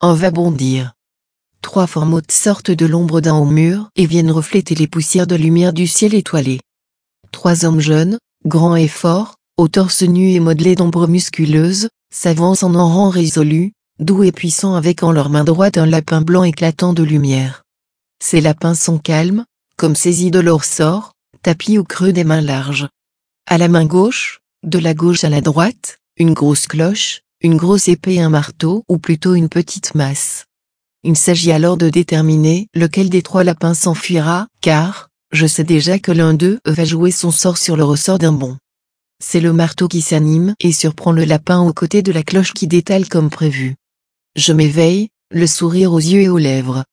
en va bondir. Trois formes sortent de l'ombre d'un haut mur et viennent refléter les poussières de lumière du ciel étoilé. Trois hommes jeunes, grands et forts, au torse nu et modelés d'ombres musculeuses, s'avancent en un rang résolu, doux et puissants avec en leur main droite un lapin blanc éclatant de lumière. Ces lapins sont calmes, comme saisis de leur sort, tapis au creux des mains larges. À la main gauche, de la gauche à la droite, une grosse cloche, une grosse épée et un marteau ou plutôt une petite masse. Il s'agit alors de déterminer lequel des trois lapins s'enfuira, car, je sais déjà que l'un d'eux va jouer son sort sur le ressort d'un bond. C'est le marteau qui s'anime et surprend le lapin aux côtés de la cloche qui détale comme prévu. Je m'éveille, le sourire aux yeux et aux lèvres.